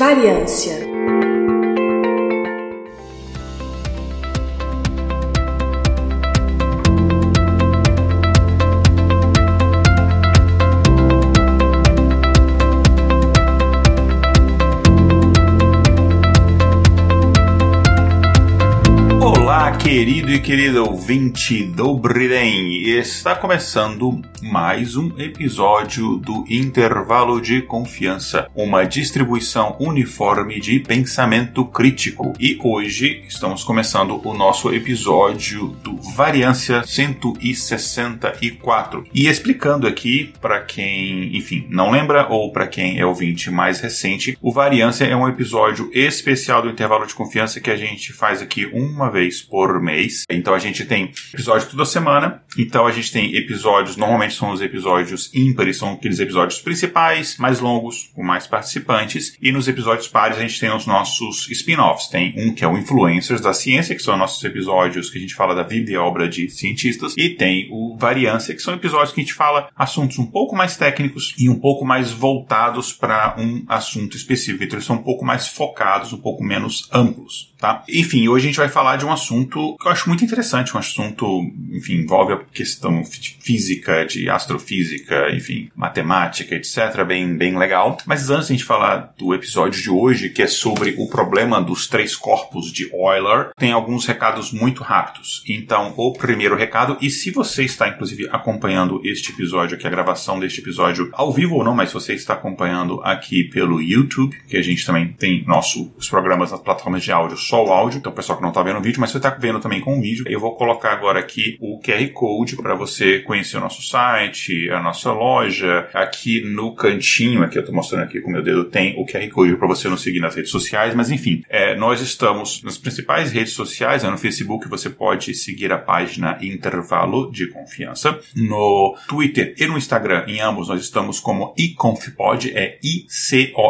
Variância querido e querida ouvinte do Briden, está começando mais um episódio do Intervalo de Confiança, uma distribuição uniforme de pensamento crítico. E hoje estamos começando o nosso episódio do Variância 164. E explicando aqui para quem, enfim, não lembra ou para quem é ouvinte mais recente, o Variância é um episódio especial do Intervalo de Confiança que a gente faz aqui uma vez por mês. Então a gente tem episódio toda semana. Então a gente tem episódios, normalmente são os episódios ímpares, são aqueles episódios principais, mais longos, com mais participantes. E nos episódios pares a gente tem os nossos spin-offs. Tem um que é o Influencers da Ciência, que são nossos episódios que a gente fala da vida e obra de cientistas. E tem o Variância, que são episódios que a gente fala assuntos um pouco mais técnicos e um pouco mais voltados para um assunto específico. Então eles são um pouco mais focados, um pouco menos amplos, tá? Enfim, hoje a gente vai falar de um assunto que eu acho muito interessante, um assunto, enfim, envolve a questão física, de astrofísica, enfim, matemática, etc. Bem, bem legal. Mas antes de a gente falar do episódio de hoje, que é sobre o problema dos três corpos de Euler, tem alguns recados muito rápidos. Então, o primeiro recado, e se você está, inclusive, acompanhando este episódio aqui, a gravação deste episódio, ao vivo ou não, mas se você está acompanhando aqui pelo YouTube, que a gente também tem nosso, os programas nas plataformas de áudio, só o áudio, então o pessoal que não está vendo o vídeo, mas você está vendo também com o vídeo, eu vou colocar agora aqui o QR Code para você conhecer o nosso site, a nossa loja. Aqui no cantinho, aqui eu estou mostrando aqui com meu dedo, tem o QR Code para você nos seguir nas redes sociais. Mas enfim, é, nós estamos nas principais redes sociais. Né? No Facebook você pode seguir a página Intervalo de Confiança. No Twitter e no Instagram, em ambos, nós estamos como iconfpod, é I-C-O-N-F-P-O-D,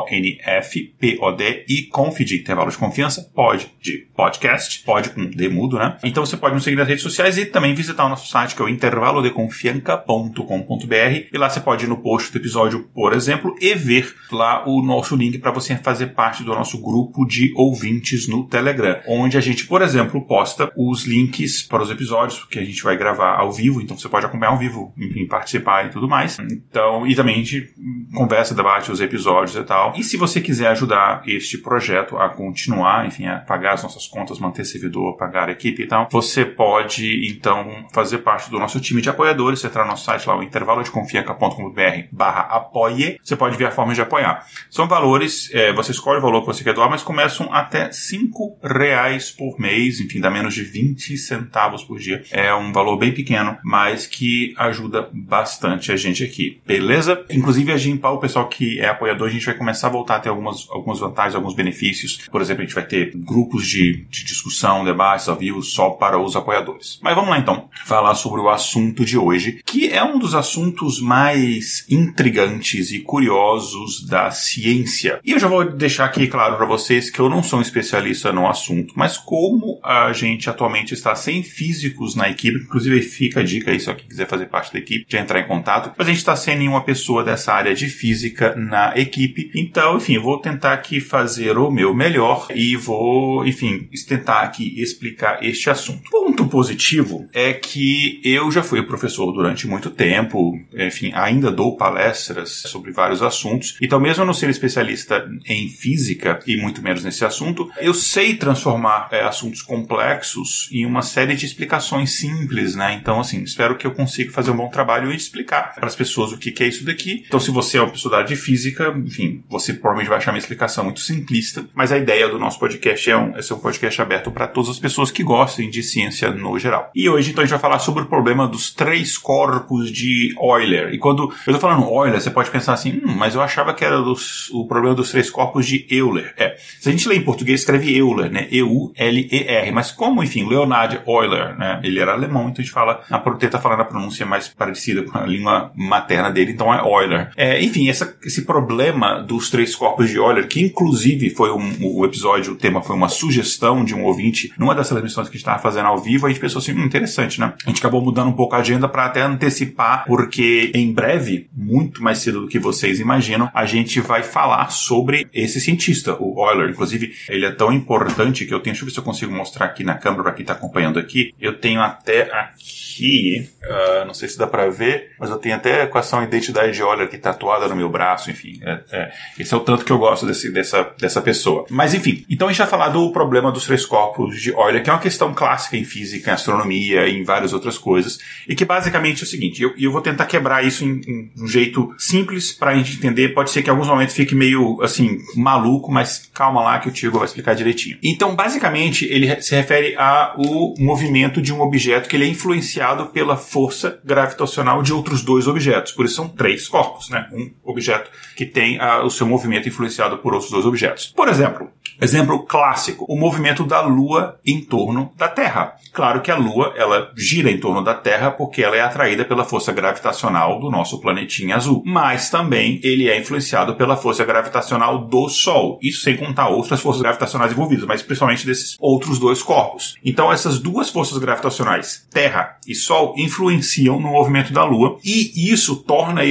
iconf de intervalo de confiança, pod de podcast, pod com D né? Então você pode nos seguir nas redes sociais e também visitar o nosso site que é o intervalodeconfianca.com.br e lá você pode ir no post do episódio, por exemplo, e ver lá o nosso link para você fazer parte do nosso grupo de ouvintes no Telegram, onde a gente, por exemplo, posta os links para os episódios que a gente vai gravar ao vivo, então você pode acompanhar ao vivo, participar e tudo mais. Então, e também a gente conversa, debate os episódios e tal. E se você quiser ajudar este projeto a continuar, enfim, a pagar as nossas contas, manter servidor, pagar equipe e tal, você pode então fazer parte do nosso time de apoiadores. Você entrar no nosso site lá, o intervalodeconfianca.com.br barra apoie. Você pode ver a forma de apoiar. São valores, é, você escolhe o valor que você quer doar, mas começam até 5 reais por mês, enfim, dá menos de 20 centavos por dia. É um valor bem pequeno, mas que ajuda bastante a gente aqui, beleza? Inclusive a Gimpal, o pessoal que é apoiador, a gente vai começar a voltar a ter algumas, algumas vantagens, alguns benefícios. Por exemplo, a gente vai ter grupos de, de discussão, debates ao vivo só para os apoiadores. Mas vamos lá então, falar sobre o assunto de hoje, que é um dos assuntos mais intrigantes e curiosos da ciência. E eu já vou deixar aqui claro para vocês que eu não sou um especialista no assunto, mas como a gente atualmente está sem físicos na equipe, inclusive fica a dica aí se alguém quiser fazer parte da equipe, de entrar em contato, mas a gente está sem nenhuma pessoa dessa área de física na equipe. Então, enfim, eu vou tentar aqui fazer o meu melhor e vou, enfim, tentar aqui explicar este assunto. Ponto positivo é que eu já fui professor durante muito tempo, enfim, ainda dou palestras sobre vários assuntos, então mesmo eu não sendo especialista em física e muito menos nesse assunto, eu sei transformar é, assuntos complexos em uma série de explicações simples, né? Então, assim, espero que eu consiga fazer um bom trabalho e explicar para as pessoas o que, é isso daqui. Então, se você é uma pessoa de física, enfim, você provavelmente vai achar minha explicação muito simplista, mas a ideia do nosso podcast é, um, é ser um podcast aberto para todas as pessoas que gostem de ciência no geral. E hoje, então, a gente vai falar sobre o problema dos três corpos de Euler. E quando eu tô falando Euler, você pode pensar assim, hum, mas eu achava que era dos, o problema dos três corpos de Euler. É, se a gente lê em português, escreve Euler, né? E-U-L-E-R. Mas como, enfim, Leonard Euler, né? Ele era alemão, então a gente fala, a tenta falar a pronúncia mais parecida com a língua materna dele, então é Euler. É, enfim, essa, esse problema dos três corpos de Euler, que inclusive foi um, o episódio, o tema foi uma sugestão de um ouvinte numa das transmissões que a gente estava fazendo ao vivo, a gente pensou assim, hum, interessante, né? A gente acabou mudando um pouco a agenda para até antecipar, porque em breve, muito mais cedo do que vocês imaginam, a gente vai falar sobre esse cientista, o Euler. Inclusive, ele é tão importante que eu tenho, deixa eu ver se eu consigo mostrar aqui na câmera para quem está acompanhando aqui. Eu tenho até aqui, uh, não sei se dá para ver, mas eu tenho até a equação identidade de Euler aqui tatuada no meu braço, enfim. É, é, esse é o tanto que eu gosto desse, dessa, dessa pessoa. Mas enfim, então a gente vai falar do problema dos três corpos de Euler, que é uma questão clássica em física, em astronomia e em várias outras coisas, e que basicamente é o seguinte, eu, eu vou tentar quebrar isso em, em um jeito simples para a gente entender, pode ser que em alguns momentos fique meio, assim, maluco, mas calma lá que o Tiago vai explicar direitinho. Então, basicamente, ele se refere ao movimento de um objeto que ele é influenciado pela força gravitacional de outros dois objetos, por isso são três corpos, né? Um objeto que tem uh, o seu movimento influenciado por outros dois objetos. Por exemplo, Exemplo clássico, o movimento da Lua em torno da Terra. Claro que a Lua, ela gira em torno da Terra porque ela é atraída pela força gravitacional do nosso planetinha azul. Mas também ele é influenciado pela força gravitacional do Sol. Isso sem contar outras forças gravitacionais envolvidas, mas principalmente desses outros dois corpos. Então essas duas forças gravitacionais, Terra e Sol, influenciam no movimento da Lua e isso torna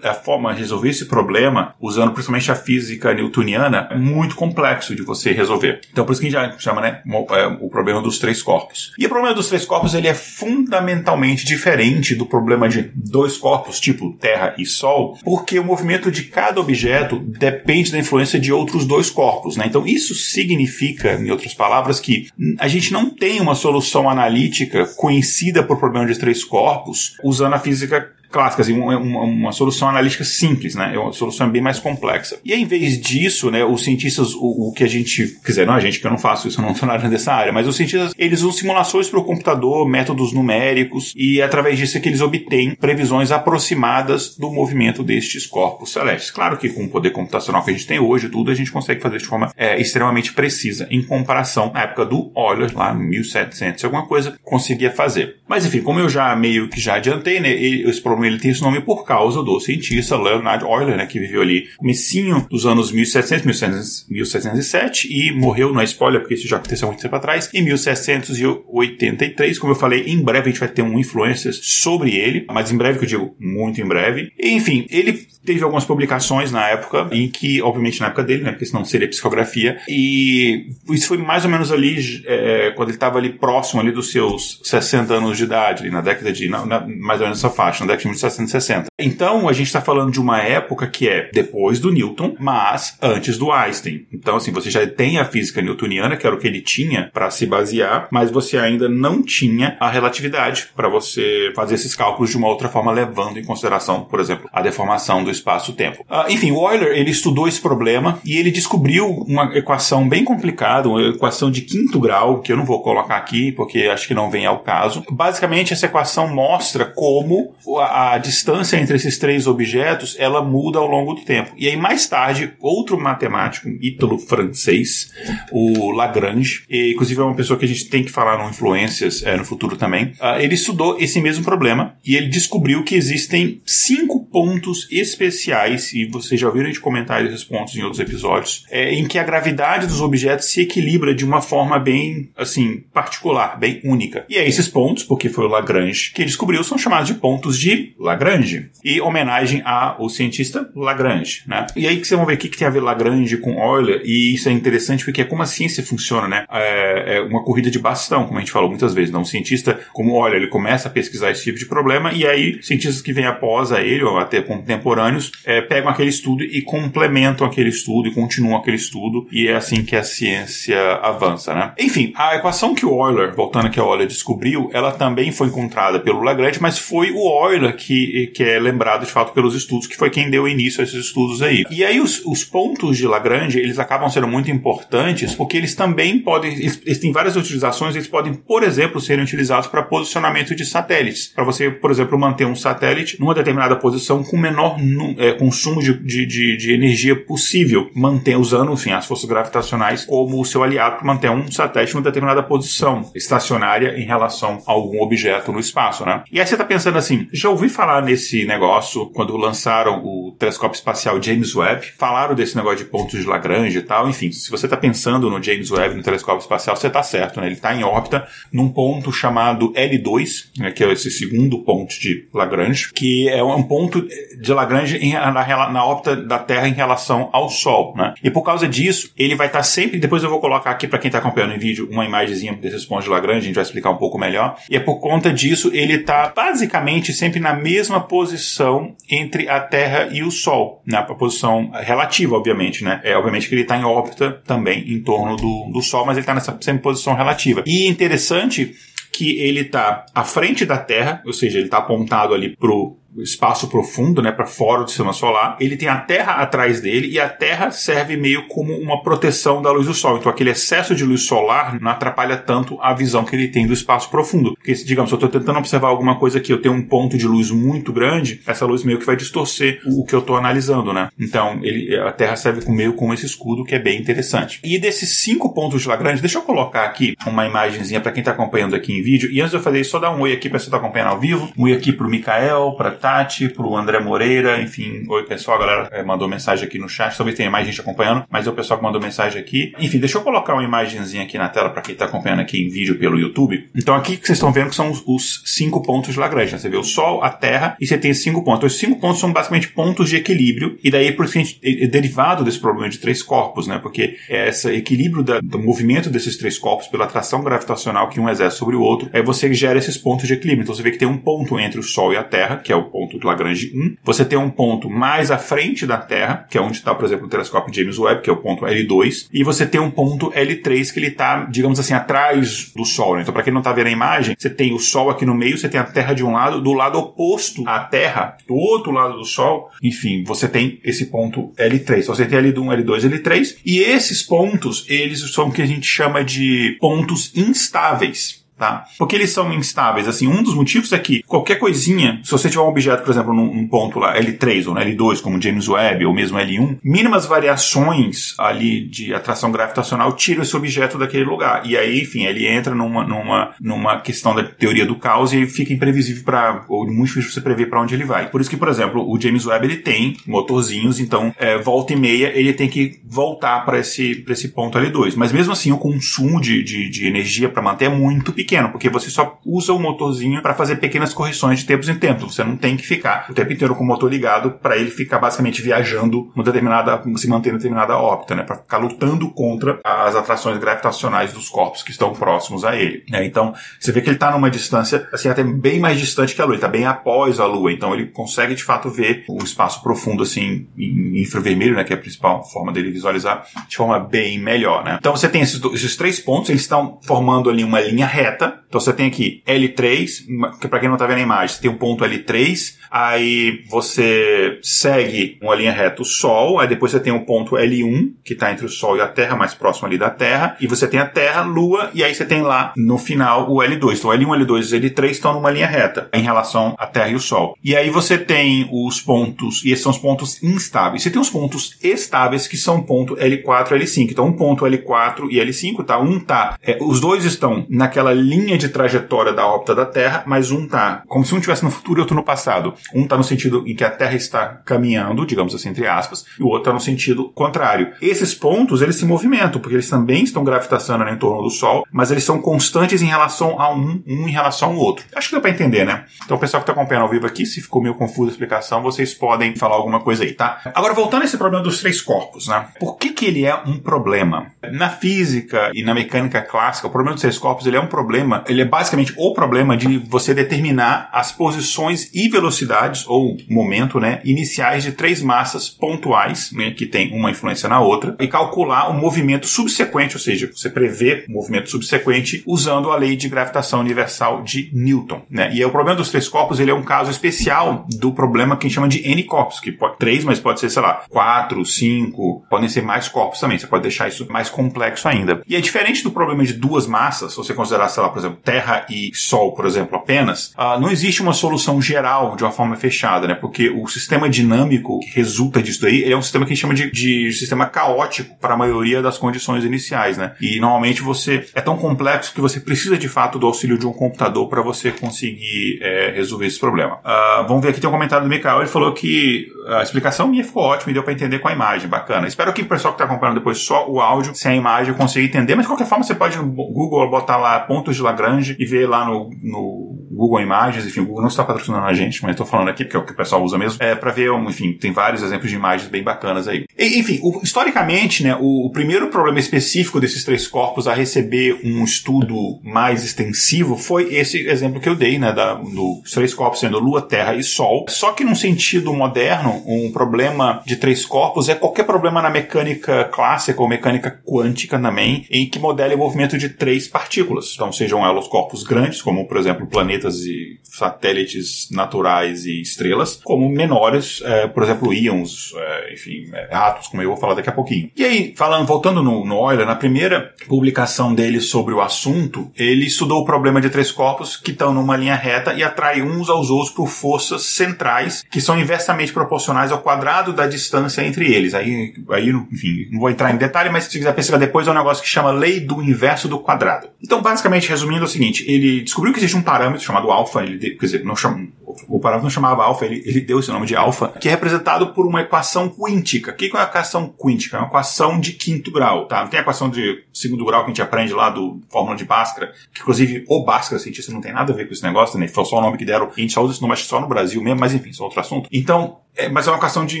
a forma de resolver esse problema, usando principalmente a física newtoniana, muito complexo de você resolver. Então, por isso que a gente chama, né, é, o problema dos três corpos. E o problema dos três corpos, ele é fundamentalmente diferente do problema de dois corpos, tipo Terra e Sol, porque o movimento de cada objeto depende da influência de outros dois corpos, né? Então, isso significa, em outras palavras, que a gente não tem uma solução analítica conhecida por problema de três corpos usando a física clássica, assim, uma, uma, uma, solução analítica simples, né? É uma solução bem mais complexa. E em vez disso, né, os cientistas, o, o que a gente, quer dizer, não a gente, que eu não faço isso, eu não estou na área dessa área, mas os cientistas, eles usam simulações para o computador, métodos numéricos, e através disso é que eles obtêm previsões aproximadas do movimento destes corpos celestes. Claro que com o poder computacional que a gente tem hoje, tudo a gente consegue fazer de forma é, extremamente precisa, em comparação à época do Euler, lá 1700 alguma coisa, conseguia fazer. Mas enfim, como eu já meio que já adiantei, né, esse problema ele tem esse nome por causa do cientista Leonard Euler, né, que viveu ali no comecinho dos anos 1700, 1707 e morreu, não é spoiler, porque isso já aconteceu muito tempo atrás, em 1783. Como eu falei, em breve a gente vai ter um influencers sobre ele, mas em breve que eu digo muito em breve. Enfim, ele teve algumas publicações na época, em que, obviamente na época dele, né, porque senão seria psicografia, e isso foi mais ou menos ali, é, quando ele estava ali próximo ali dos seus 60 anos de idade, ali na década de, na, na, mais ou menos essa faixa, na década de 1760. Então, a gente está falando de uma época que é depois do Newton, mas antes do Einstein. Então, assim, você já tem a física newtoniana, que era o que ele tinha para se basear, mas você ainda não tinha a relatividade para você fazer esses cálculos de uma outra forma, levando em consideração, por exemplo, a deformação do espaço-tempo. Uh, enfim, Euler, ele estudou esse problema e ele descobriu uma equação bem complicada, uma equação de quinto grau, que eu não vou colocar aqui, porque acho que não vem ao caso. Basicamente, essa equação mostra como a a distância entre esses três objetos ela muda ao longo do tempo. E aí mais tarde, outro matemático ítalo-francês, o Lagrange, e, inclusive é uma pessoa que a gente tem que falar no Influências é, no futuro também, uh, ele estudou esse mesmo problema e ele descobriu que existem cinco pontos especiais, e vocês já ouviram a gente comentar esses pontos em outros episódios, é, em que a gravidade dos objetos se equilibra de uma forma bem, assim, particular, bem única. E é esses pontos, porque foi o Lagrange que descobriu, são chamados de pontos de Lagrange, e homenagem ao cientista Lagrange, né? E aí que vocês vão ver o que, que tem a ver Lagrange com Euler, e isso é interessante porque é como a ciência funciona, né? É, é uma corrida de bastão, como a gente falou muitas vezes. Não, um cientista, como olha, ele começa a pesquisar esse tipo de problema, e aí cientistas que vêm após a ele, ou até contemporâneos, é, pegam aquele estudo e complementam aquele estudo e continuam aquele estudo, e é assim que a ciência avança, né? Enfim, a equação que o Euler, voltando aqui ao Euler, descobriu, ela também foi encontrada pelo Lagrange, mas foi o Euler que, que é lembrado de fato pelos estudos, que foi quem deu início a esses estudos aí. E aí os, os pontos de Lagrange, eles acabam sendo muito importantes porque eles também podem, eles, eles têm várias utilizações, eles podem, por exemplo, serem utilizados para posicionamento de satélites. Para você, por exemplo, manter um satélite numa determinada posição com o menor é, consumo de, de, de, energia possível, manter, usando enfim, as forças gravitacionais como o seu aliado para manter um satélite em uma determinada posição estacionária em relação a algum objeto no espaço. Né? E aí você está pensando assim, já ouvi falar nesse negócio quando lançaram o telescópio espacial James Webb, falaram desse negócio de pontos de Lagrange e tal, enfim, se você está pensando no James Webb, no telescópio espacial, você está certo, né? ele está em órbita num ponto chamado L2, né, que é esse segundo ponto de Lagrange, que é um ponto de Lagrange na, na órbita da Terra em relação ao Sol. Né? E por causa disso, ele vai estar tá sempre, depois eu vou colocar aqui para quem está acompanhando em vídeo uma imagenzinha desses pontos de Lagrange, a gente vai explicar um pouco melhor, e é por conta disso ele está basicamente sempre na mesma posição entre a Terra e o Sol, na né? posição relativa, obviamente, né? É obviamente que ele está em órbita também em torno do, do Sol, mas ele está nessa sempre posição relativa. E interessante que ele está à frente da Terra, ou seja, ele está apontado ali pro espaço profundo, né, para fora do sistema solar. Ele tem a Terra atrás dele e a Terra serve meio como uma proteção da luz do Sol. Então aquele excesso de luz solar não atrapalha tanto a visão que ele tem do espaço profundo. Porque, digamos, se eu estou tentando observar alguma coisa aqui, eu tenho um ponto de luz muito grande, essa luz meio que vai distorcer o que eu estou analisando, né? Então ele, a Terra serve meio como esse escudo que é bem interessante. E desses cinco pontos de Lagrange, deixa eu colocar aqui uma imagenzinha para quem está acompanhando aqui em vídeo. E antes de eu fazer isso, só dar um oi aqui para você estar tá acompanhando ao vivo. Um oi aqui para o Mikael, para Tati, pro André Moreira, enfim, oi pessoal, a galera é, mandou mensagem aqui no chat, talvez tenha mais gente acompanhando, mas é o pessoal que mandou mensagem aqui. Enfim, deixa eu colocar uma imagenzinha aqui na tela para quem tá acompanhando aqui em vídeo pelo YouTube. Então aqui que vocês estão vendo que são os, os cinco pontos de Lagrange, né? Você vê o Sol, a Terra e você tem cinco pontos. Então, os cinco pontos são basicamente pontos de equilíbrio e daí por isso que a gente, é, é derivado desse problema de três corpos, né? Porque é esse equilíbrio da, do movimento desses três corpos pela atração gravitacional que um exerce sobre o outro, aí você gera esses pontos de equilíbrio. Então você vê que tem um ponto entre o Sol e a Terra, que é o ponto de Lagrange 1, você tem um ponto mais à frente da Terra, que é onde está, por exemplo, o telescópio James Webb, que é o ponto L2, e você tem um ponto L3 que ele está, digamos assim, atrás do Sol. Né? Então, para quem não está vendo a imagem, você tem o Sol aqui no meio, você tem a Terra de um lado, do lado oposto à Terra, do outro lado do Sol, enfim, você tem esse ponto L3. Então, você tem L1, L2, L3, e esses pontos, eles são o que a gente chama de pontos instáveis tá? Porque eles são instáveis, assim, um dos motivos é que qualquer coisinha, se você tiver um objeto, por exemplo, num, num ponto lá, L3 ou L2, como James Webb ou mesmo L1, mínimas variações ali de atração gravitacional tiram esse objeto daquele lugar. E aí, enfim, ele entra numa, numa, numa questão da teoria do caos e fica imprevisível para ou muito difícil você prever para onde ele vai. Por isso que, por exemplo, o James Webb ele tem motorzinhos, então é, volta e meia ele tem que voltar para esse, esse ponto L2. Mas mesmo assim, o consumo de, de, de energia para manter é muito pequeno pequeno, porque você só usa o motorzinho para fazer pequenas correções de tempos em tempos. Você não tem que ficar o tempo inteiro com o motor ligado para ele ficar basicamente viajando uma determinada, se manter em determinada órbita, né? Para ficar lutando contra as atrações gravitacionais dos corpos que estão próximos a ele. Né? Então, você vê que ele está numa distância, assim, até bem mais distante que a Lua. Ele está bem após a Lua. Então, ele consegue de fato ver o espaço profundo, assim, em infravermelho, né? Que é a principal forma dele visualizar, de forma bem melhor, né? Então, você tem esses, esses três pontos, eles estão formando ali uma linha reta reta. Então você tem aqui L3, que para quem não está vendo a imagem, você tem um ponto L3, aí você segue uma linha reta o Sol, aí depois você tem o ponto L1, que está entre o Sol e a Terra, mais próximo ali da Terra, e você tem a Terra, Lua, e aí você tem lá no final o L2. Então L1, L2 e L3 estão numa linha reta em relação à Terra e o Sol. E aí você tem os pontos, e esses são os pontos instáveis. Você tem os pontos estáveis, que são ponto L4 e L5. Então um ponto L4 e L5, tá? Um tá, é, os dois estão naquela linha de trajetória da órbita da Terra, mas um tá como se um estivesse no futuro e outro no passado. Um está no sentido em que a Terra está caminhando, digamos assim, entre aspas, e o outro está no sentido contrário. Esses pontos, eles se movimentam, porque eles também estão gravitacionando em torno do Sol, mas eles são constantes em relação a um, um em relação ao outro. Acho que dá para entender, né? Então, o pessoal que está acompanhando ao vivo aqui, se ficou meio confuso a explicação, vocês podem falar alguma coisa aí, tá? Agora, voltando a esse problema dos três corpos, né? Por que que ele é um problema? Na física e na mecânica clássica, o problema dos três corpos, ele é um problema, ele é basicamente o problema de você determinar as posições e velocidades ou momento, né, iniciais de três massas pontuais, né, que tem uma influência na outra, e calcular o movimento subsequente, ou seja, você prevê o movimento subsequente usando a lei de gravitação universal de Newton, né? E o problema dos três corpos, ele é um caso especial do problema que a gente chama de N corpos, que pode três, mas pode ser, sei lá, quatro, cinco, podem ser mais corpos também, você pode deixar isso mais complexo ainda. E é diferente do problema de duas massas, se você considerar, sei lá, por exemplo, Terra e Sol, por exemplo, apenas, uh, não existe uma solução geral de uma forma fechada, né? Porque o sistema dinâmico que resulta disso daí é um sistema que a gente chama de, de sistema caótico para a maioria das condições iniciais, né? E normalmente você é tão complexo que você precisa de fato do auxílio de um computador para você conseguir é, resolver esse problema. Uh, vamos ver aqui tem um comentário do Mikael, ele falou que a explicação minha ficou ótima e deu para entender com a imagem, bacana. Espero que o pessoal que está acompanhando depois só o áudio, sem a imagem, consiga entender, mas de qualquer forma você pode no Google botar lá pontos de Lagrange e ver lá no, no Google Imagens, enfim, o Google não está patrocinando a gente, mas estou falando aqui porque é o que o pessoal usa mesmo, é para ver, enfim, tem vários exemplos de imagens bem bacanas aí. E, enfim, o, historicamente, né, o, o, primeiro problema específico desses três corpos a receber um estudo mais extensivo foi esse exemplo que eu dei, né, da, dos três corpos sendo Lua, Terra e Sol. Só que num sentido moderno, um problema de três corpos é qualquer problema na mecânica clássica ou mecânica quântica também, em que modele o movimento de três partículas. Então, sejam elas corpos grandes, como por exemplo planetas e satélites naturais e estrelas, como menores, é, por exemplo, íons, é, enfim, é, átomos, como eu vou falar daqui a pouquinho. E aí, falando, voltando no, no Euler, na primeira publicação dele sobre o assunto, ele estudou o problema de três corpos que estão numa linha reta e atraem uns aos outros por forças centrais que são inversamente proporcionais ao quadrado da distância entre eles. Aí, aí enfim, não vou entrar em detalhe, mas se quiser pesquisar depois, é um negócio que chama lei do inverso do quadrado. Então, basicamente, resumindo, o seguinte: ele descobriu que existe um parâmetro chamado alfa, ele, quer dizer, não chama, o parâmetro não chamava alfa, ele, ele deu esse nome de alfa, que é representado por uma equação quíntica. O que é uma equação quíntica? É uma equação de quinto grau, tá? Não tem a equação de segundo grau que a gente aprende lá do Fórmula de Bhaskara, que inclusive o Bhaskara, cientista, não tem nada a ver com esse negócio, né? Foi só o nome que deram. A gente só usa esse nome só no Brasil mesmo, mas enfim, isso é outro assunto. Então, é, mas é uma equação de,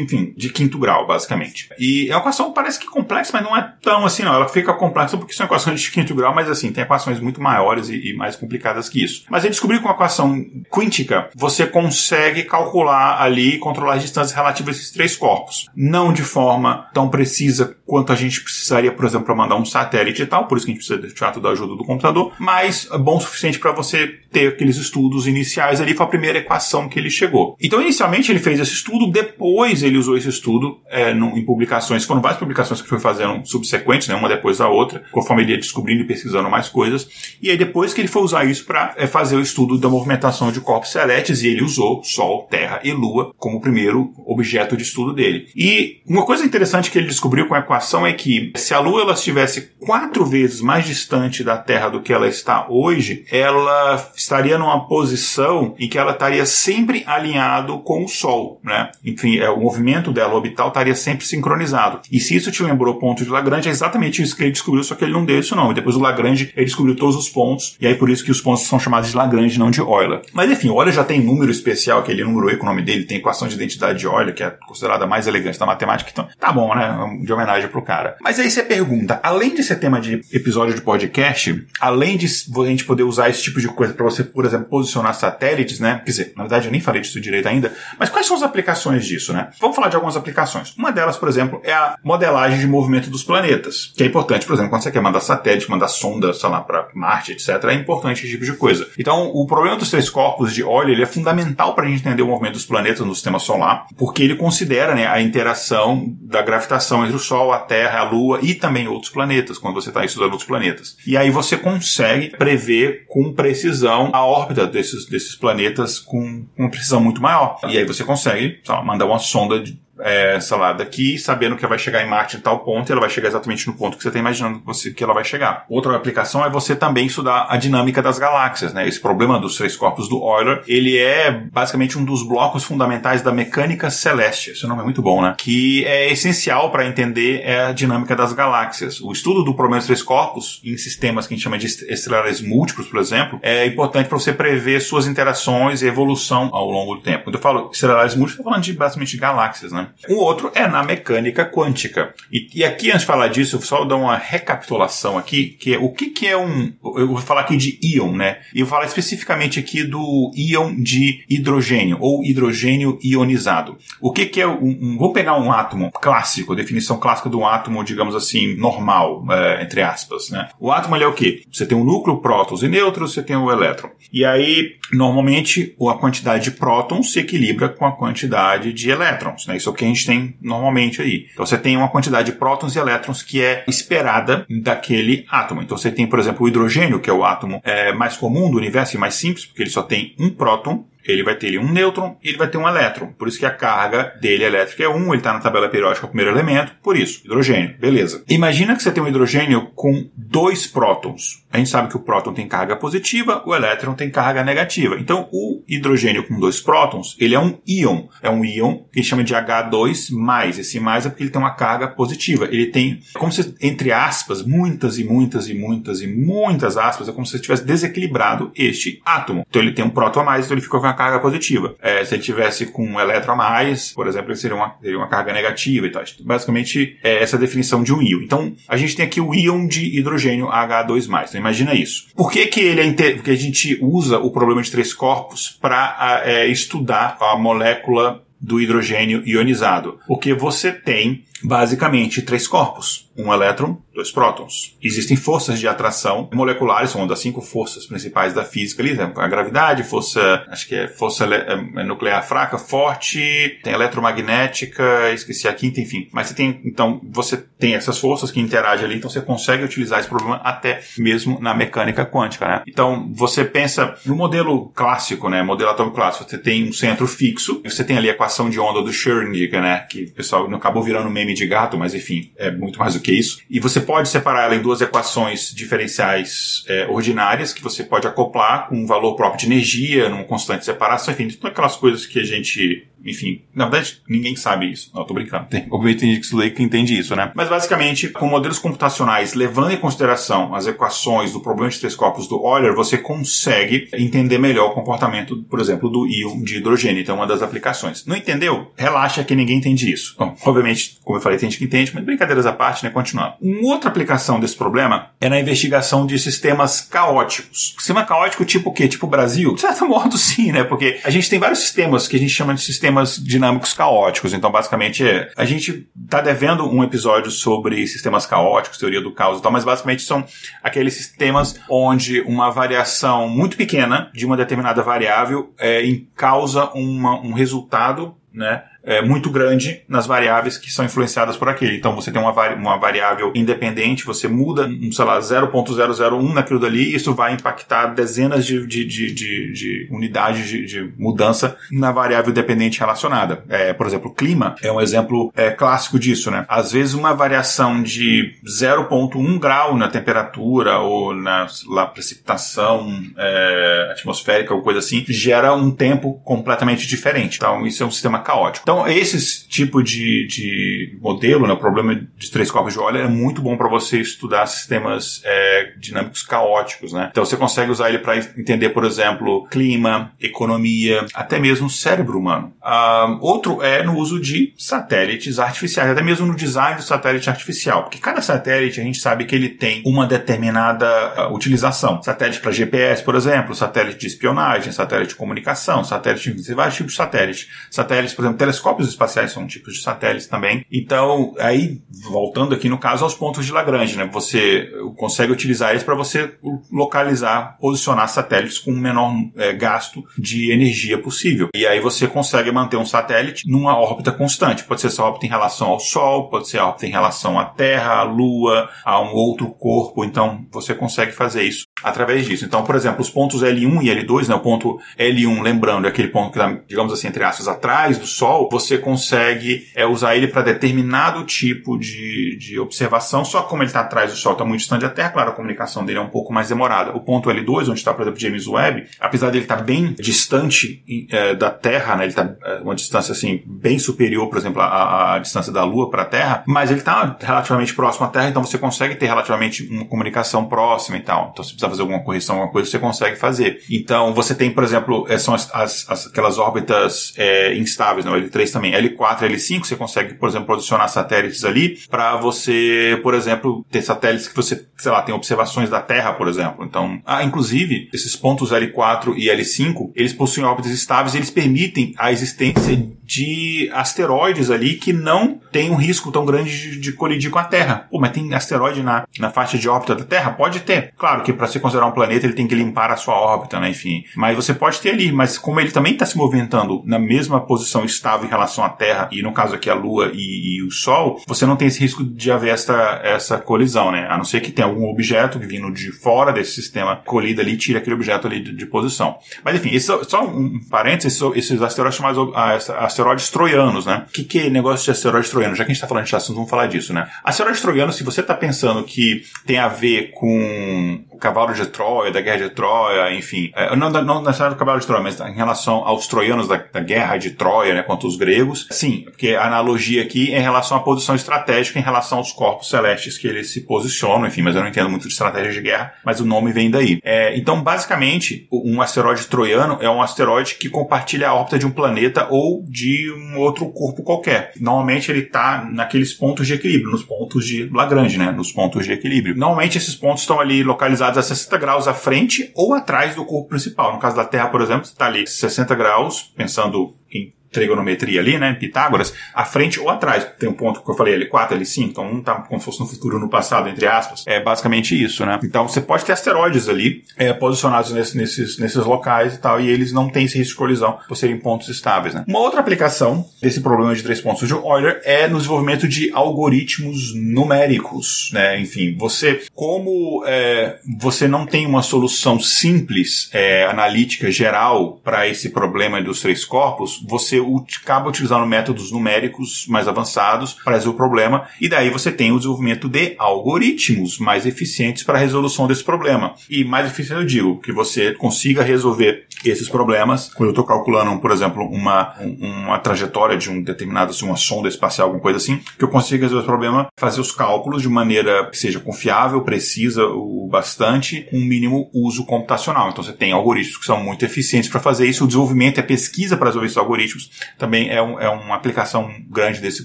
enfim, de quinto grau, basicamente. E é uma equação parece que complexa, mas não é tão assim, não. Ela fica complexa porque são equações de quinto grau, mas assim, tem equações muito maiores e, e mais complicadas que isso. Mas ele descobriu que com a equação quíntica, você consegue calcular ali e controlar as distâncias relativas a esses três corpos. Não de forma tão precisa quanto a gente precisaria, por exemplo, para mandar um satélite e tal, por isso que a gente precisa de fato da ajuda do computador, mas é bom o suficiente para você ter aqueles estudos iniciais ali, foi a primeira equação que ele chegou. Então, inicialmente, ele fez esse estudo, depois ele usou esse estudo é, no, em publicações, foram várias publicações que foi fazendo subsequentes, né, uma depois da outra, conforme ele ia descobrindo e pesquisando mais coisas, e aí depois que ele foi usar isso para é, fazer o estudo da movimentação de corpos celestes, e ele usou Sol, Terra e Lua como primeiro objeto de estudo dele. E uma coisa interessante que ele descobriu com a equação equação é que se a Lua ela estivesse quatro vezes mais distante da Terra do que ela está hoje, ela estaria numa posição em que ela estaria sempre alinhado com o Sol, né? Enfim, é, o movimento dela orbital estaria sempre sincronizado. E se isso te lembrou o ponto de Lagrange, é exatamente isso que ele descobriu, só que ele não deu esse nome. Depois o Lagrange, ele descobriu todos os pontos, e aí por isso que os pontos são chamados de Lagrange, não de Euler. Mas enfim, o Euler já tem número especial, que ele numerou com o nome dele, tem equação de identidade de Euler, que é considerada mais elegante da matemática, então tá bom, né? De homenagem pro cara. Mas aí você pergunta, além de ser tema de episódio de podcast, além de a gente poder usar esse tipo de coisa para você, por exemplo, posicionar satélites, né? Quer dizer, na verdade eu nem falei disso direito ainda, mas quais são as aplicações disso, né? Vamos falar de algumas aplicações. Uma delas, por exemplo, é a modelagem de movimento dos planetas, que é importante, por exemplo, quando você quer mandar satélite, mandar sonda, sei lá, para Marte, etc. É importante esse tipo de coisa. Então, o problema dos três corpos de óleo ele é fundamental para a gente entender o movimento dos planetas no sistema solar, porque ele considera né, a interação da gravitação entre o Sol, a Terra, a Lua e também outros planetas, quando você está estudando outros planetas. E aí você consegue prever com precisão a órbita desses, desses planetas com, uma precisão muito maior. E aí você consegue lá, mandar uma sonda de é, sei lá, daqui, sabendo que ela vai chegar em Marte em tal ponto, e ela vai chegar exatamente no ponto que você está imaginando que, você, que ela vai chegar. Outra aplicação é você também estudar a dinâmica das galáxias, né? Esse problema dos três corpos do Euler, ele é basicamente um dos blocos fundamentais da mecânica celeste. Esse nome é muito bom, né? Que é essencial para entender a dinâmica das galáxias. O estudo do problema dos três corpos em sistemas que a gente chama de estelares múltiplos, por exemplo, é importante para você prever suas interações e evolução ao longo do tempo. Quando eu falo estelares múltiplos, eu tô falando de, basicamente galáxias, né? O outro é na mecânica quântica. E, e, aqui, antes de falar disso, só dar uma recapitulação aqui, que é o que, que é um. Eu vou falar aqui de íon, né? E vou falar especificamente aqui do íon de hidrogênio, ou hidrogênio ionizado. O que, que é um, um. Vou pegar um átomo clássico, definição clássica do átomo, digamos assim, normal, é, entre aspas, né? O átomo ele é o quê? Você tem um núcleo, prótons e nêutrons, você tem o elétron. E aí, normalmente, a quantidade de prótons se equilibra com a quantidade de elétrons, né? Isso é o que a gente tem normalmente aí. Então você tem uma quantidade de prótons e elétrons que é esperada daquele átomo. Então você tem, por exemplo, o hidrogênio, que é o átomo é, mais comum do universo e mais simples, porque ele só tem um próton ele vai ter um nêutron e ele vai ter um elétron. Por isso que a carga dele elétrica é 1, ele está na tabela periódica, o primeiro elemento, por isso, hidrogênio. Beleza. Imagina que você tem um hidrogênio com dois prótons. A gente sabe que o próton tem carga positiva, o elétron tem carga negativa. Então, o hidrogênio com dois prótons, ele é um íon. É um íon que chama de H2+. Esse mais é porque ele tem uma carga positiva. Ele tem, como se, entre aspas, muitas e muitas e muitas e muitas aspas, é como se você tivesse desequilibrado este átomo. Então, ele tem um próton a mais, então ele fica com uma carga positiva. É, se ele tivesse com um elétron a mais, por exemplo, ele seria uma, seria uma carga negativa e tal. Basicamente, é essa a definição de um íon. Então, a gente tem aqui o íon de hidrogênio H2+. Então, imagina isso. Por que que ele é. Porque a gente usa o problema de três corpos para é, estudar a molécula do hidrogênio ionizado? Porque você tem basicamente três corpos: um elétron, dois prótons. Existem forças de atração moleculares, são uma das cinco forças principais da física ali, né? a gravidade, força, acho que é força é, nuclear fraca, forte, tem eletromagnética, esqueci a quinta, enfim. Mas você tem, então, você tem essas forças que interagem ali, então você consegue utilizar esse problema até mesmo na mecânica quântica, né? Então, você pensa no modelo clássico, né? Modelo atômico clássico, você tem um centro fixo, você tem ali a equação de onda do Schrödinger, né? Que o pessoal acabou virando meme de gato, mas enfim, é muito mais do que isso. E você pode separar ela em duas equações diferenciais é, ordinárias, que você pode acoplar com um valor próprio de energia, numa constante separação, enfim, todas aquelas coisas que a gente enfim, na verdade, ninguém sabe isso. Não, tô brincando. Tem, obviamente tem gente que entende isso, né? Mas basicamente, com modelos computacionais, levando em consideração as equações do problema de três corpos do Euler, você consegue entender melhor o comportamento, por exemplo, do íon de hidrogênio. Então, uma das aplicações. Não entendeu? Relaxa que ninguém entende isso. Bom, obviamente, como eu falei, tem gente que entende, mas brincadeiras à parte, né? Continuando. Uma outra aplicação desse problema é na investigação de sistemas caóticos. Sistema caótico tipo o quê? Tipo Brasil? De certo modo, sim, né? Porque a gente tem vários sistemas que a gente chama de sistemas sistemas dinâmicos caóticos. Então, basicamente, a gente está devendo um episódio sobre sistemas caóticos, teoria do caos e tal, mas basicamente são aqueles sistemas onde uma variação muito pequena de uma determinada variável é, causa uma, um resultado né, é, muito grande nas variáveis que são influenciadas por aquele. Então você tem uma, vari uma variável independente, você muda, sei lá, 0.001 naquilo dali, isso vai impactar dezenas de, de, de, de, de unidades de, de, mudança na variável dependente relacionada. É, por exemplo, clima é um exemplo é, clássico disso, né? Às vezes uma variação de 0.1 grau na temperatura ou na lá, precipitação é, atmosférica ou coisa assim gera um tempo completamente diferente. Então isso é um sistema caótico. Então, esse tipo de, de modelo, né, o problema de três corpos de óleo, é muito bom para você estudar sistemas é, dinâmicos caóticos. Né? Então, você consegue usar ele para entender, por exemplo, clima, economia, até mesmo o cérebro humano. Um, outro é no uso de satélites artificiais, até mesmo no design do satélite artificial, porque cada satélite a gente sabe que ele tem uma determinada uh, utilização. Satélite para GPS, por exemplo, satélite de espionagem, satélite de comunicação, satélite de vários tipos de satélite. Satélites, por exemplo, telescópios espaciais são tipos de satélites também. Então, aí, voltando aqui no caso aos pontos de Lagrange, né? Você consegue utilizar eles para você localizar, posicionar satélites com o menor é, gasto de energia possível. E aí você consegue manter um satélite numa órbita constante. Pode ser essa órbita em relação ao Sol, pode ser a órbita em relação à Terra, à Lua, a um outro corpo. Então, você consegue fazer isso através disso. Então, por exemplo, os pontos L1 e L2, né, o ponto L1, lembrando, é aquele ponto que está, digamos assim, entre aspas, atrás do Sol, você consegue é, usar ele para determinado tipo de, de observação, só como ele está atrás do Sol, está muito distante da Terra, claro, a comunicação dele é um pouco mais demorada. O ponto L2, onde está, por exemplo, James Webb, apesar dele estar tá bem distante é, da Terra, né, ele está é, uma distância assim bem superior, por exemplo, à, à distância da Lua para a Terra, mas ele está relativamente próximo à Terra, então você consegue ter relativamente uma comunicação próxima e tal. Então, se precisar fazer alguma correção, alguma coisa, você consegue fazer. Então, você tem, por exemplo, é, são as, as, as aquelas órbitas é, instáveis, né? L3 também, L4, L5, você consegue, por exemplo, posicionar satélites ali para você, por exemplo, ter satélites que você, sei lá, tem observações da Terra, por exemplo. Então, ah, inclusive, esses pontos L4 e L5, eles possuem órbitas estáveis e eles permitem a existência de asteroides ali que não tem um risco tão grande de, de colidir com a Terra. Pô, mas tem asteroide na, na faixa de órbita da Terra? Pode ter. Claro que para se considerar um planeta ele tem que limpar a sua órbita, né? Enfim. Mas você pode ter ali, mas como ele também está se movimentando na mesma posição estável em relação à Terra, e no caso aqui a Lua e, e, o Sol, você não tem esse risco de haver essa, essa colisão, né? A não ser que tenha algum objeto vindo de fora desse sistema colhido ali tire aquele objeto ali de, de posição. Mas enfim, esse, só um parênteses, esses asteroides chamados asteroides troianos, né? O que, que é negócio de asteroides troianos? Já que a gente está falando de assunto, vamos falar disso, né? Asteroides troianos, se você está pensando que tem a ver com cavalo de Troia, da guerra de Troia, enfim, é, não, não necessariamente do cavalo de Troia, mas em relação aos troianos da, da guerra de Troia, né, contra os gregos, sim, porque a analogia aqui é em relação à posição estratégica em relação aos corpos celestes que eles se posicionam, enfim, mas eu não entendo muito de estratégia de guerra, mas o nome vem daí. É, então, basicamente, um asteroide troiano é um asteroide que compartilha a órbita de um planeta ou de um outro corpo qualquer. Normalmente ele está naqueles pontos de equilíbrio, nos pontos de Lagrange, né, nos pontos de equilíbrio. Normalmente esses pontos estão ali localizados a 60 graus à frente ou atrás do corpo principal. No caso da Terra, por exemplo, está ali 60 graus, pensando em trigonometria ali, né, Pitágoras, à frente ou atrás. Tem um ponto que eu falei, L4, L5, então um tá como se fosse no futuro no passado, entre aspas. É basicamente isso, né? Então você pode ter asteroides ali é, posicionados nesse, nesses, nesses locais e tal, e eles não têm esse risco de colisão por serem pontos estáveis, né? Uma outra aplicação desse problema de três pontos de Euler é no desenvolvimento de algoritmos numéricos, né? Enfim, você, como é, você não tem uma solução simples, é, analítica, geral para esse problema dos três corpos, você acaba utilizando métodos numéricos mais avançados para resolver o problema, e daí você tem o desenvolvimento de algoritmos mais eficientes para a resolução desse problema. E mais eficiente eu digo, que você consiga resolver esses problemas. Quando eu estou calculando, por exemplo, uma, uma trajetória de um determinado, assim, uma sonda espacial, alguma coisa assim, que eu consiga resolver o problema, fazer os cálculos de maneira que seja confiável, precisa o bastante, com um mínimo uso computacional. Então você tem algoritmos que são muito eficientes para fazer isso. O desenvolvimento e a pesquisa para resolver esses algoritmos também é, um, é uma aplicação grande desse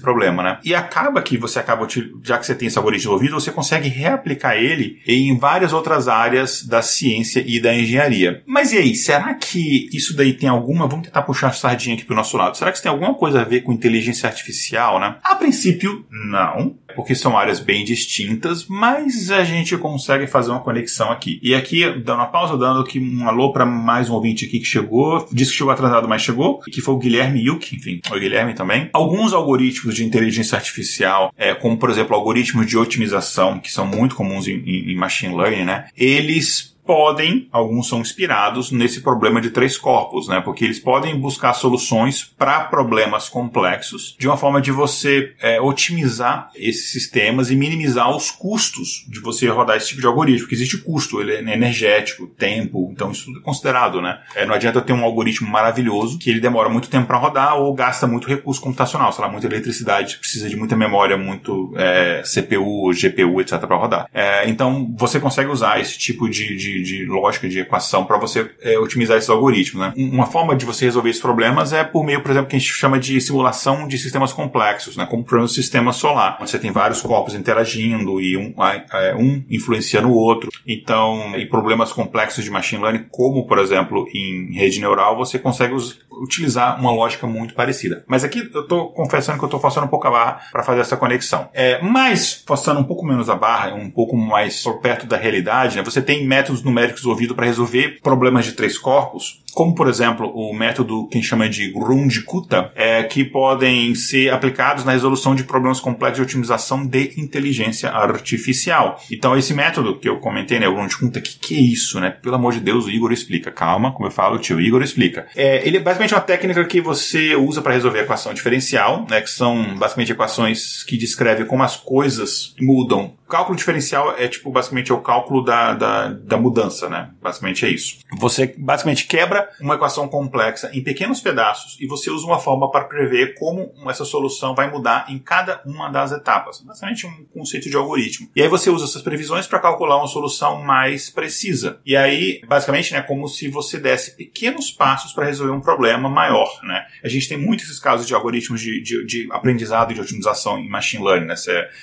problema, né? E acaba que você acaba, já que você tem esse algoritmo desenvolvido, você consegue reaplicar ele em várias outras áreas da ciência e da engenharia. Mas e aí, será que isso daí tem alguma, vamos tentar puxar a sardinha aqui para o nosso lado, será que isso tem alguma coisa a ver com inteligência artificial, né? A princípio, não porque são áreas bem distintas, mas a gente consegue fazer uma conexão aqui. E aqui, dando uma pausa, dando aqui um alô para mais um ouvinte aqui que chegou, disse que chegou atrasado, mas chegou, que foi o Guilherme Yuk, enfim, o Guilherme também. Alguns algoritmos de inteligência artificial, é, como por exemplo algoritmos de otimização, que são muito comuns em, em, em machine learning, né? Eles podem, alguns são inspirados nesse problema de três corpos, né? Porque eles podem buscar soluções para problemas complexos de uma forma de você é, otimizar esses sistemas e minimizar os custos de você rodar esse tipo de algoritmo, porque existe custo, ele é energético, tempo, então isso é considerado, né? É, não adianta ter um algoritmo maravilhoso que ele demora muito tempo para rodar ou gasta muito recurso computacional, sei lá, muita eletricidade, precisa de muita memória, muito é, CPU, GPU, etc. para rodar. É, então você consegue usar esse tipo de, de de, lógica, de equação, para você é, otimizar esses algoritmos. Né? Uma forma de você resolver esses problemas é por meio, por exemplo, que a gente chama de simulação de sistemas complexos, né? como por exemplo o sistema solar, onde você tem vários corpos interagindo e um, é, um influenciando o outro. Então, e problemas complexos de machine learning, como por exemplo em rede neural, você consegue utilizar uma lógica muito parecida. Mas aqui eu estou confessando que eu estou forçando um pouco a barra para fazer essa conexão. É, mas, forçando um pouco menos a barra, um pouco mais perto da realidade, né, você tem métodos numéricos ouvidos para resolver problemas de três corpos como por exemplo o método que a gente chama de Runde-Kutta, é, que podem ser aplicados na resolução de problemas complexos de otimização de inteligência artificial. Então esse método que eu comentei, né, o Runde-Kutta, que que é isso, né? Pelo amor de Deus, o Igor explica. Calma, como eu falo, o tio Igor explica. É, ele é basicamente uma técnica que você usa para resolver a equação diferencial, né, que são basicamente equações que descrevem como as coisas mudam cálculo diferencial é tipo basicamente é o cálculo da, da, da, mudança, né? Basicamente é isso. Você basicamente quebra uma equação complexa em pequenos pedaços e você usa uma forma para prever como essa solução vai mudar em cada uma das etapas. Basicamente um conceito de algoritmo. E aí você usa essas previsões para calcular uma solução mais precisa. E aí, basicamente, né, como se você desse pequenos passos para resolver um problema maior, né? A gente tem muitos esses casos de algoritmos de, de, de aprendizado e de otimização em machine learning, né?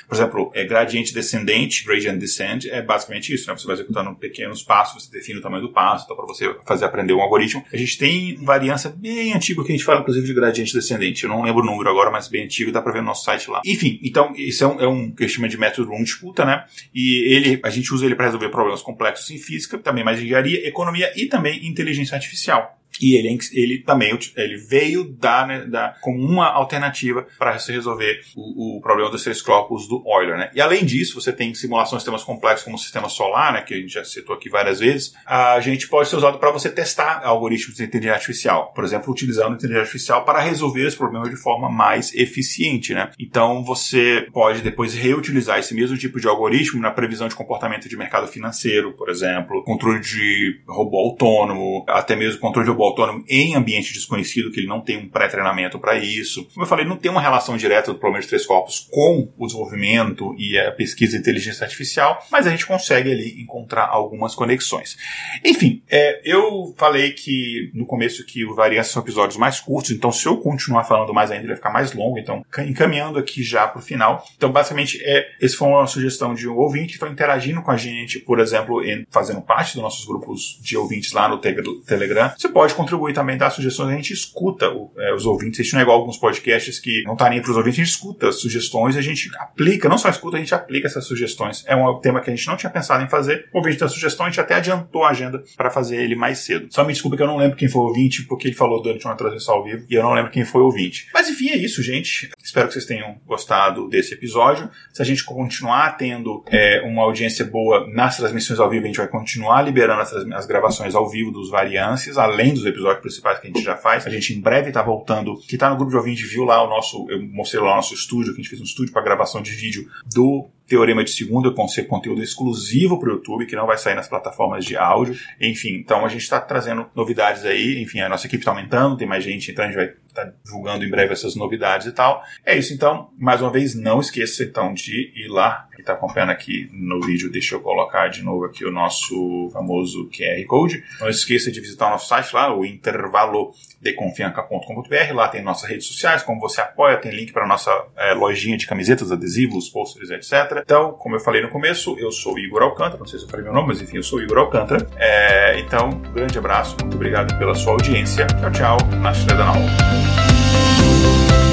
Por exemplo, é gradiente descendente descendente, gradient descent, é basicamente isso, né? Você vai executando pequenos passos, você define o tamanho do passo, então para você fazer aprender um algoritmo A gente tem variância bem antiga que a gente fala, inclusive, de gradiente descendente. Eu não lembro o número agora, mas bem antigo, dá para ver no nosso site lá. Enfim, então, isso é um, é um que chama de método long disputa, né? E ele, a gente usa ele para resolver problemas complexos em física, também mais engenharia, economia e também inteligência artificial. E ele, ele também ele veio dar, né, como uma alternativa para se resolver o, o, problema dos três corpos do Euler. Né? E além disso, você tem simulações de sistemas complexos como o sistema solar, né, que a gente já citou aqui várias vezes. A gente pode ser usado para você testar algoritmos de inteligência artificial. Por exemplo, utilizando inteligência artificial para resolver esse problema de forma mais eficiente. Né? Então você pode depois reutilizar esse mesmo tipo de algoritmo na previsão de comportamento de mercado financeiro, por exemplo, controle de robô autônomo, até mesmo controle de robô autônomo em ambiente desconhecido, que ele não tem um pré-treinamento para isso. Como eu falei, não tem uma relação direta do problema de três corpos com o desenvolvimento e a pesquisa de inteligência artificial, mas a gente consegue ali encontrar algumas conexões. Enfim, é, eu falei que no começo que o Variância são episódios mais curtos, então se eu continuar falando mais ainda, ele vai ficar mais longo, então encaminhando aqui já para o final. Então, basicamente, é, esse foi uma sugestão de um ouvinte que está interagindo com a gente, por exemplo, em, fazendo parte dos nossos grupos de ouvintes lá no Telegram. Você pode pode contribuir também, dar sugestões. A gente escuta é, os ouvintes. A gente não é igual alguns podcasts que não tá nem para os ouvintes, a gente escuta sugestões, a gente aplica, não só escuta, a gente aplica essas sugestões. É um tema que a gente não tinha pensado em fazer. O ouvinte da sugestão, a gente até adiantou a agenda para fazer ele mais cedo. Só me desculpa que eu não lembro quem foi o ouvinte, porque ele falou durante uma transmissão ao vivo e eu não lembro quem foi o ouvinte. Mas enfim, é isso, gente. Espero que vocês tenham gostado desse episódio. Se a gente continuar tendo é, uma audiência boa nas transmissões ao vivo, a gente vai continuar liberando as, as gravações ao vivo dos variâncias, além dos episódios principais que a gente já faz. A gente em breve está voltando. Que está no grupo de ouvinte viu lá o nosso. Eu mostrei lá o nosso estúdio, que a gente fez um estúdio para gravação de vídeo do Teorema de Segunda com ser conteúdo exclusivo para o YouTube, que não vai sair nas plataformas de áudio. Enfim, então a gente está trazendo novidades aí. Enfim, a nossa equipe está aumentando, tem mais gente entrando, a gente vai tá divulgando em breve essas novidades e tal. É isso então. Mais uma vez, não esqueça então de ir lá. Quem está acompanhando aqui no vídeo, deixa eu colocar de novo aqui o nosso famoso QR Code. Não esqueça de visitar o nosso site lá, o intervalo deconfianca.com.br. Lá tem nossas redes sociais, como você apoia, tem link para nossa é, lojinha de camisetas, adesivos, posters, etc. Então, como eu falei no começo, eu sou Igor Alcântara, não sei se eu falei meu nome, mas enfim, eu sou Igor Alcântara. É, então, grande abraço, muito obrigado pela sua audiência. Tchau, tchau, na Estrela na aula.